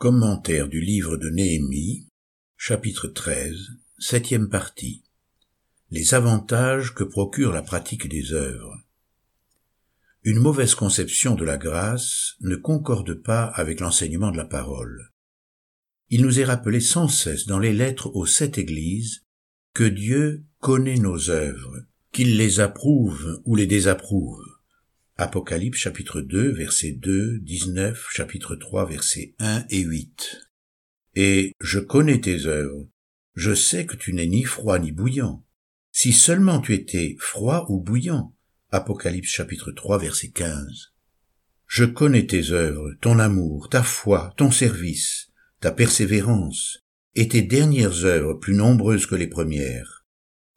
Commentaire du livre de Néhémie, chapitre 13, septième partie. Les avantages que procure la pratique des œuvres. Une mauvaise conception de la grâce ne concorde pas avec l'enseignement de la parole. Il nous est rappelé sans cesse dans les lettres aux sept églises que Dieu connaît nos œuvres, qu'il les approuve ou les désapprouve. Apocalypse chapitre 2 verset 2, 19, chapitre 3 verset 1 et 8. Et je connais tes œuvres. Je sais que tu n'es ni froid ni bouillant. Si seulement tu étais froid ou bouillant. Apocalypse chapitre 3 verset 15. Je connais tes œuvres, ton amour, ta foi, ton service, ta persévérance, et tes dernières œuvres plus nombreuses que les premières.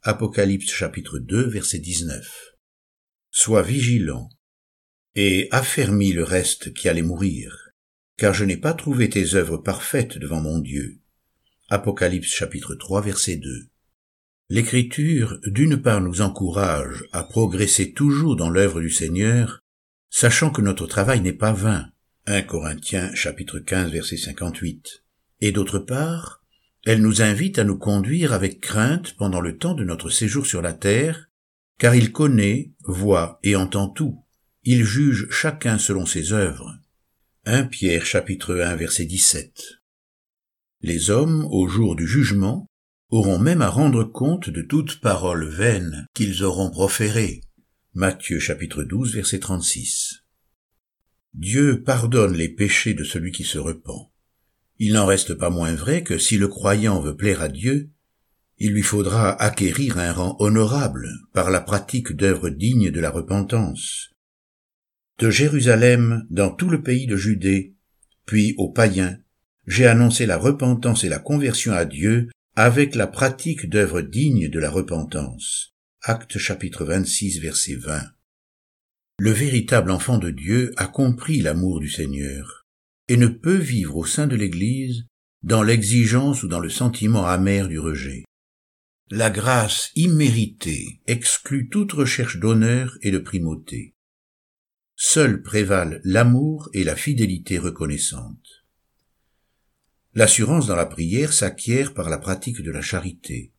Apocalypse chapitre 2 verset 19. Sois vigilant, et affermis le reste qui allait mourir, car je n'ai pas trouvé tes œuvres parfaites devant mon Dieu. Apocalypse chapitre 3 verset 2. L'écriture d'une part nous encourage à progresser toujours dans l'œuvre du Seigneur, sachant que notre travail n'est pas vain. 1 Corinthiens chapitre 15 verset 58. Et d'autre part, elle nous invite à nous conduire avec crainte pendant le temps de notre séjour sur la terre, car il connaît, voit et entend tout il juge chacun selon ses œuvres. 1 Pierre chapitre 1 verset 17. Les hommes, au jour du jugement, auront même à rendre compte de toute parole vaine qu'ils auront proférée. Matthieu chapitre 12 verset 36. Dieu pardonne les péchés de celui qui se repent. Il n'en reste pas moins vrai que si le croyant veut plaire à Dieu, il lui faudra acquérir un rang honorable par la pratique d'œuvres dignes de la repentance, de Jérusalem dans tout le pays de Judée, puis aux païens, j'ai annoncé la repentance et la conversion à Dieu avec la pratique d'œuvres dignes de la repentance. Acte chapitre 26 verset 20. Le véritable enfant de Dieu a compris l'amour du Seigneur et ne peut vivre au sein de l'Église dans l'exigence ou dans le sentiment amer du rejet. La grâce imméritée exclut toute recherche d'honneur et de primauté. Seuls prévalent l'amour et la fidélité reconnaissante. L'assurance dans la prière s'acquiert par la pratique de la charité.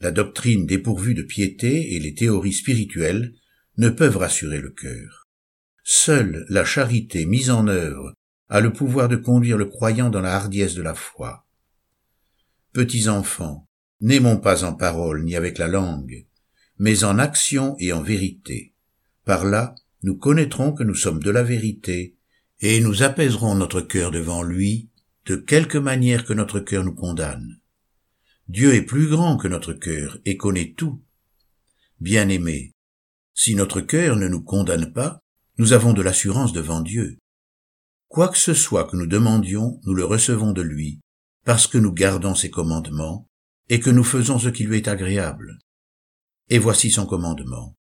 La doctrine dépourvue de piété et les théories spirituelles ne peuvent rassurer le cœur. Seule la charité mise en œuvre a le pouvoir de conduire le croyant dans la hardiesse de la foi. Petits enfants, n'aimons pas en parole ni avec la langue, mais en action et en vérité. Par là, nous connaîtrons que nous sommes de la vérité, et nous apaiserons notre cœur devant lui, de quelque manière que notre cœur nous condamne. Dieu est plus grand que notre cœur et connaît tout. Bien-aimés, si notre cœur ne nous condamne pas, nous avons de l'assurance devant Dieu. Quoi que ce soit que nous demandions, nous le recevons de lui, parce que nous gardons ses commandements, et que nous faisons ce qui lui est agréable. Et voici son commandement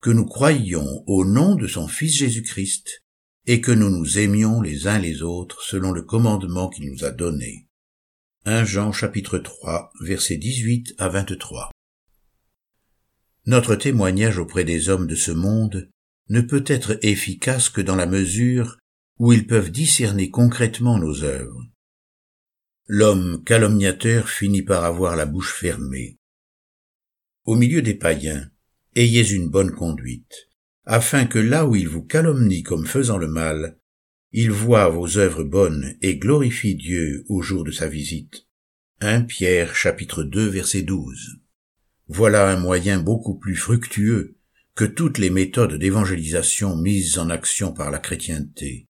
que nous croyions au nom de son Fils Jésus-Christ, et que nous nous aimions les uns les autres selon le commandement qu'il nous a donné. 1 Jean chapitre 3 versets 18 à 23 Notre témoignage auprès des hommes de ce monde ne peut être efficace que dans la mesure où ils peuvent discerner concrètement nos œuvres. L'homme calomniateur finit par avoir la bouche fermée. Au milieu des païens, ayez une bonne conduite, afin que là où il vous calomnie comme faisant le mal, il voit vos œuvres bonnes et glorifie Dieu au jour de sa visite. 1 Pierre chapitre 2 verset 12. Voilà un moyen beaucoup plus fructueux que toutes les méthodes d'évangélisation mises en action par la chrétienté.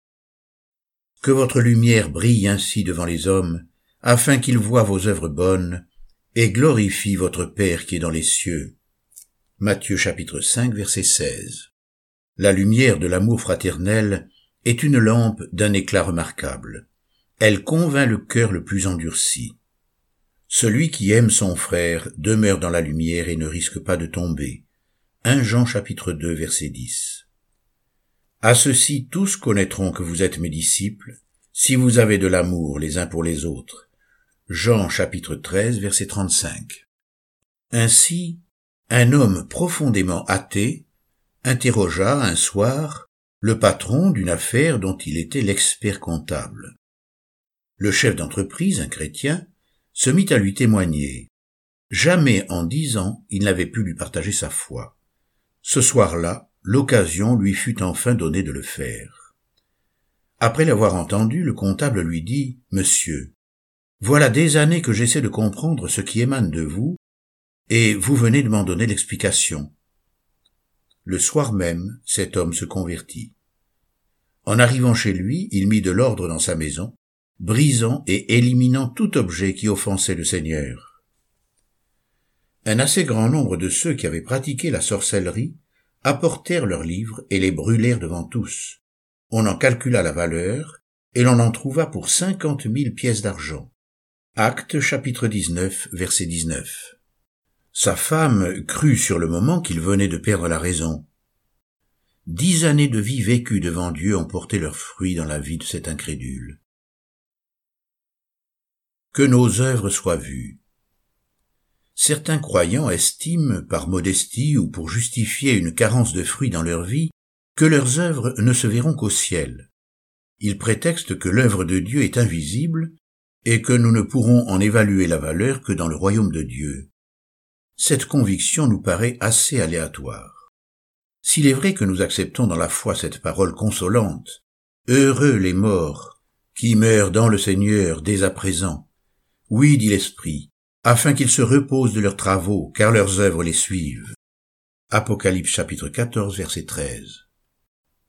Que votre lumière brille ainsi devant les hommes, afin qu'ils voient vos œuvres bonnes et glorifient votre Père qui est dans les cieux. Matthieu chapitre 5 verset 16. La lumière de l'amour fraternel est une lampe d'un éclat remarquable. Elle convainc le cœur le plus endurci. Celui qui aime son frère demeure dans la lumière et ne risque pas de tomber. 1 Jean chapitre 2 verset 10. À ceci tous connaîtront que vous êtes mes disciples, si vous avez de l'amour les uns pour les autres. Jean chapitre 13 verset 35. Ainsi, un homme profondément athée interrogea un soir le patron d'une affaire dont il était l'expert comptable. Le chef d'entreprise, un chrétien, se mit à lui témoigner. Jamais en dix ans il n'avait pu lui partager sa foi. Ce soir-là, l'occasion lui fut enfin donnée de le faire. Après l'avoir entendu, le comptable lui dit, Monsieur, voilà des années que j'essaie de comprendre ce qui émane de vous, et vous venez de m'en donner l'explication. Le soir même, cet homme se convertit. En arrivant chez lui, il mit de l'ordre dans sa maison, brisant et éliminant tout objet qui offensait le Seigneur. Un assez grand nombre de ceux qui avaient pratiqué la sorcellerie apportèrent leurs livres et les brûlèrent devant tous. On en calcula la valeur, et l'on en trouva pour cinquante mille pièces d'argent. Acte chapitre 19 verset 19. Sa femme crut sur le moment qu'il venait de perdre la raison. Dix années de vie vécues devant Dieu ont porté leurs fruits dans la vie de cet incrédule que nos œuvres soient vues. Certains croyants estiment, par modestie ou pour justifier une carence de fruits dans leur vie, que leurs œuvres ne se verront qu'au ciel. Ils prétextent que l'œuvre de Dieu est invisible et que nous ne pourrons en évaluer la valeur que dans le royaume de Dieu. Cette conviction nous paraît assez aléatoire. S'il est vrai que nous acceptons dans la foi cette parole consolante, Heureux les morts qui meurent dans le Seigneur dès à présent, oui, dit l'Esprit, afin qu'ils se reposent de leurs travaux, car leurs œuvres les suivent. Apocalypse chapitre 14 verset 13.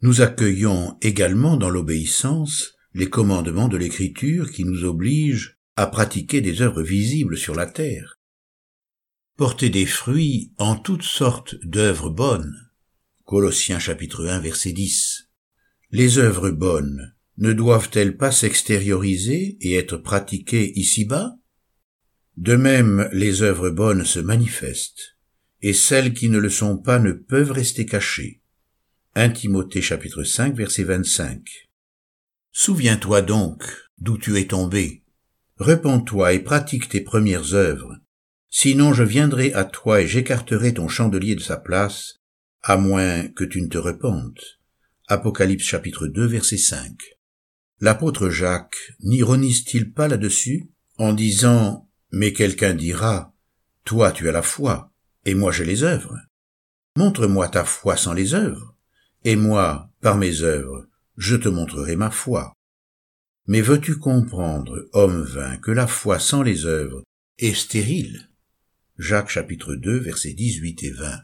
Nous accueillons également dans l'obéissance les commandements de l'Écriture qui nous obligent à pratiquer des œuvres visibles sur la terre. Porter des fruits en toutes sortes d'œuvres bonnes. Colossiens chapitre 1 verset 10. Les œuvres bonnes ne doivent-elles pas s'extérioriser et être pratiquées ici-bas? De même, les œuvres bonnes se manifestent, et celles qui ne le sont pas ne peuvent rester cachées. 1 Timothée chapitre 5 verset 25. Souviens-toi donc d'où tu es tombé. Repends-toi et pratique tes premières œuvres. Sinon je viendrai à toi et j'écarterai ton chandelier de sa place, à moins que tu ne te repentes. Apocalypse chapitre 2 verset 5. L'apôtre Jacques n'ironise-t-il pas là-dessus en disant Mais quelqu'un dira Toi tu as la foi, et moi j'ai les œuvres. Montre-moi ta foi sans les œuvres, et moi, par mes œuvres, je te montrerai ma foi. Mais veux-tu comprendre, homme vain, que la foi sans les œuvres est stérile? Jacques chapitre 2 versets 18 et 20.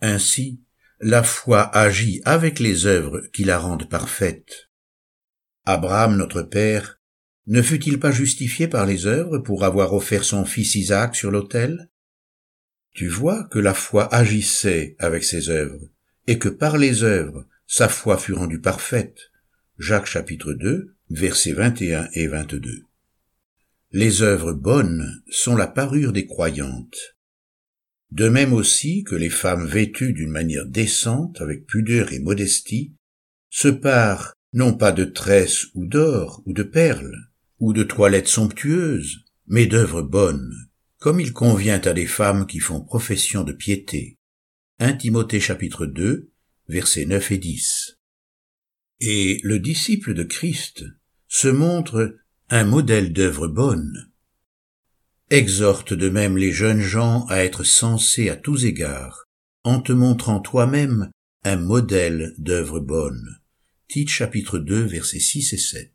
Ainsi, la foi agit avec les œuvres qui la rendent parfaite. Abraham, notre Père, ne fut-il pas justifié par les œuvres pour avoir offert son fils Isaac sur l'autel? Tu vois que la foi agissait avec ses œuvres, et que par les œuvres, sa foi fut rendue parfaite. Jacques chapitre 2, versets 21 et 22. Les œuvres bonnes sont la parure des croyantes. De même aussi que les femmes vêtues d'une manière décente, avec pudeur et modestie, se parent non pas de tresses ou d'or ou de perles, ou de toilettes somptueuses, mais d'œuvres bonnes, comme il convient à des femmes qui font profession de piété. 1 Timothée chapitre 2, versets 9 et 10. Et le disciple de Christ se montre un modèle d'œuvre bonne. Exhorte de même les jeunes gens à être sensés à tous égards, en te montrant toi-même un modèle d'œuvre bonne chapitre 2 versets 6 et 7.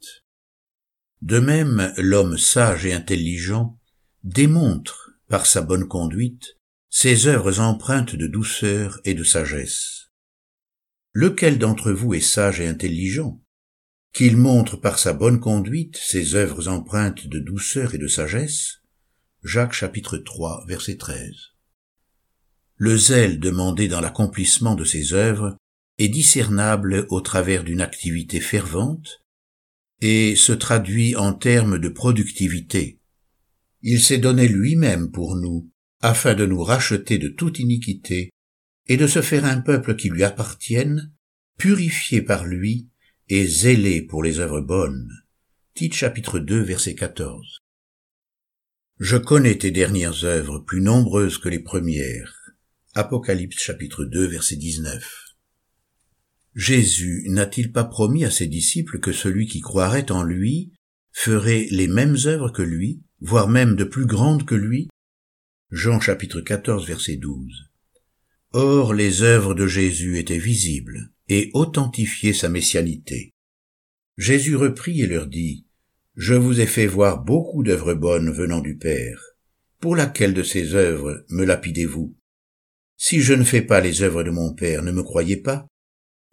De même, l'homme sage et intelligent démontre, par sa bonne conduite, ses œuvres empreintes de douceur et de sagesse. Lequel d'entre vous est sage et intelligent? Qu'il montre par sa bonne conduite ses œuvres empreintes de douceur et de sagesse Jacques chapitre 3 verset 13. Le zèle demandé dans l'accomplissement de ses œuvres est discernable au travers d'une activité fervente et se traduit en termes de productivité. Il s'est donné lui-même pour nous, afin de nous racheter de toute iniquité et de se faire un peuple qui lui appartienne, purifié par lui et zélé pour les œuvres bonnes. Tite chapitre 2 verset 14. Je connais tes dernières œuvres plus nombreuses que les premières. Apocalypse chapitre 2 verset 19. Jésus n'a-t-il pas promis à ses disciples que celui qui croirait en lui feraient les mêmes œuvres que lui, voire même de plus grandes que lui? Jean chapitre 14 verset 12. Or les œuvres de Jésus étaient visibles et authentifiaient sa messianité. Jésus reprit et leur dit, Je vous ai fait voir beaucoup d'œuvres bonnes venant du Père. Pour laquelle de ces œuvres me lapidez-vous? Si je ne fais pas les œuvres de mon Père, ne me croyez pas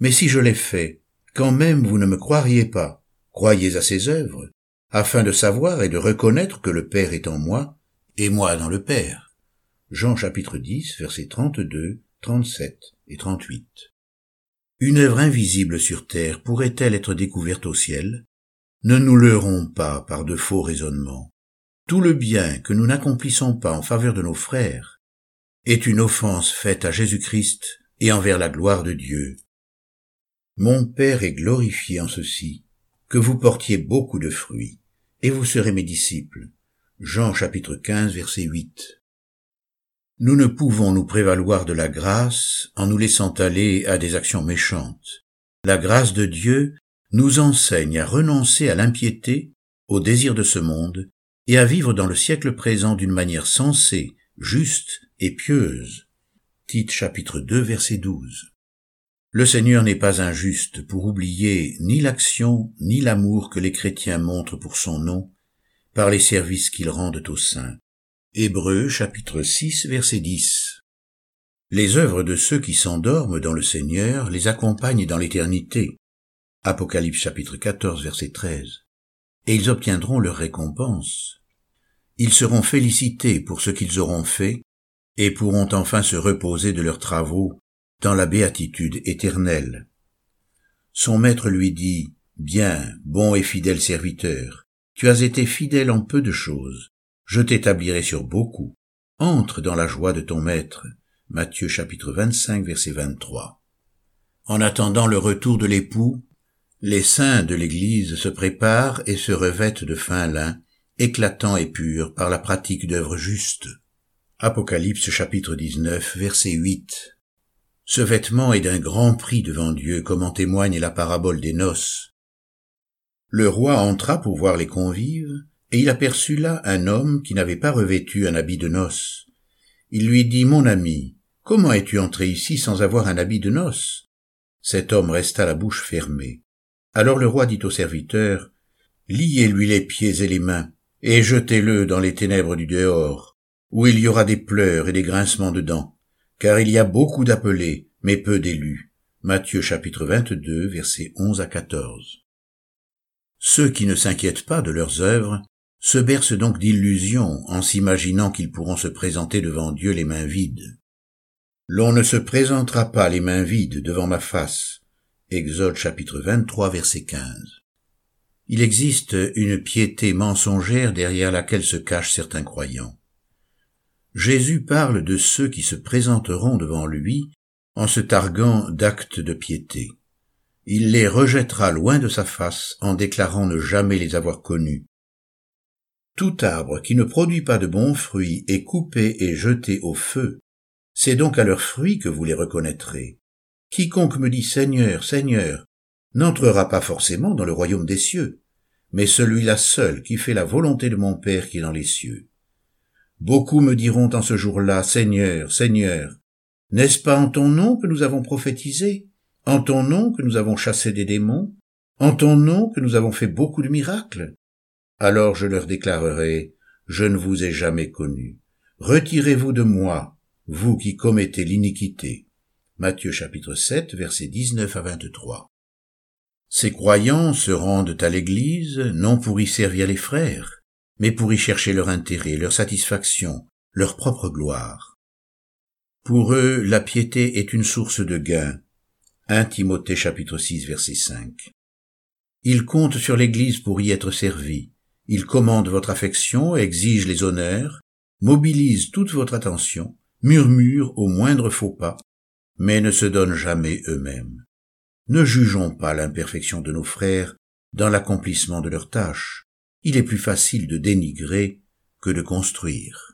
Mais si je les fais, quand même vous ne me croiriez pas, croyez à ces œuvres, afin de savoir et de reconnaître que le Père est en moi, et moi dans le Père. Jean chapitre 10, versets 32, 37 et 38. Une œuvre invisible sur terre pourrait-elle être découverte au ciel? Ne nous leurrons pas par de faux raisonnements. Tout le bien que nous n'accomplissons pas en faveur de nos frères est une offense faite à Jésus-Christ et envers la gloire de Dieu. Mon Père est glorifié en ceci, que vous portiez beaucoup de fruits, et vous serez mes disciples. Jean chapitre 15 verset 8. Nous ne pouvons nous prévaloir de la grâce en nous laissant aller à des actions méchantes. La grâce de Dieu nous enseigne à renoncer à l'impiété, au désir de ce monde, et à vivre dans le siècle présent d'une manière sensée, juste et pieuse. Tite chapitre 2 verset 12. Le Seigneur n'est pas injuste pour oublier ni l'action ni l'amour que les chrétiens montrent pour son nom par les services qu'ils rendent aux saints. Hébreux chapitre 6 verset 10. Les œuvres de ceux qui s'endorment dans le Seigneur les accompagnent dans l'éternité. Apocalypse chapitre 14 verset 13. Et ils obtiendront leur récompense. Ils seront félicités pour ce qu'ils auront fait et pourront enfin se reposer de leurs travaux dans la béatitude éternelle. Son maître lui dit, Bien, bon et fidèle serviteur, tu as été fidèle en peu de choses, je t'établirai sur beaucoup. Entre dans la joie de ton maître. Matthieu chapitre 25 verset 23. En attendant le retour de l'époux, les saints de l'Église se préparent et se revêtent de fin lin, éclatant et pur par la pratique d'œuvres justes. Apocalypse chapitre 19 verset 8. Ce vêtement est d'un grand prix devant Dieu, comme en témoigne la parabole des noces. Le roi entra pour voir les convives, et il aperçut là un homme qui n'avait pas revêtu un habit de noces. Il lui dit, Mon ami, comment es-tu entré ici sans avoir un habit de noces? Cet homme resta la bouche fermée. Alors le roi dit au serviteur, Liez-lui les pieds et les mains, et jetez-le dans les ténèbres du dehors, où il y aura des pleurs et des grincements de dents, car il y a beaucoup d'appelés, mais peu d'élus. Matthieu chapitre 22, versets 11 à 14. Ceux qui ne s'inquiètent pas de leurs œuvres se bercent donc d'illusions en s'imaginant qu'ils pourront se présenter devant Dieu les mains vides. L'on ne se présentera pas les mains vides devant ma face. Exode chapitre 23 verset 15. Il existe une piété mensongère derrière laquelle se cachent certains croyants. Jésus parle de ceux qui se présenteront devant lui en se targuant d'actes de piété. Il les rejettera loin de sa face en déclarant ne jamais les avoir connus, tout arbre qui ne produit pas de bons fruits est coupé et jeté au feu. C'est donc à leurs fruits que vous les reconnaîtrez. Quiconque me dit Seigneur, Seigneur, n'entrera pas forcément dans le royaume des cieux, mais celui-là seul qui fait la volonté de mon Père qui est dans les cieux. Beaucoup me diront en ce jour-là, Seigneur, Seigneur, n'est-ce pas en ton nom que nous avons prophétisé, en ton nom que nous avons chassé des démons, en ton nom que nous avons fait beaucoup de miracles? Alors je leur déclarerai, je ne vous ai jamais connu. Retirez-vous de moi, vous qui commettez l'iniquité. Matthieu chapitre 7, versets 19 à 23. Ces croyants se rendent à l'église non pour y servir les frères, mais pour y chercher leur intérêt, leur satisfaction, leur propre gloire. Pour eux, la piété est une source de gain. 1 Timothée chapitre 6 verset 5. Ils comptent sur l'église pour y être servis. Il commande votre affection, exige les honneurs, mobilise toute votre attention, murmure au moindre faux pas, mais ne se donnent jamais eux-mêmes. Ne jugeons pas l'imperfection de nos frères dans l'accomplissement de leurs tâches. Il est plus facile de dénigrer que de construire.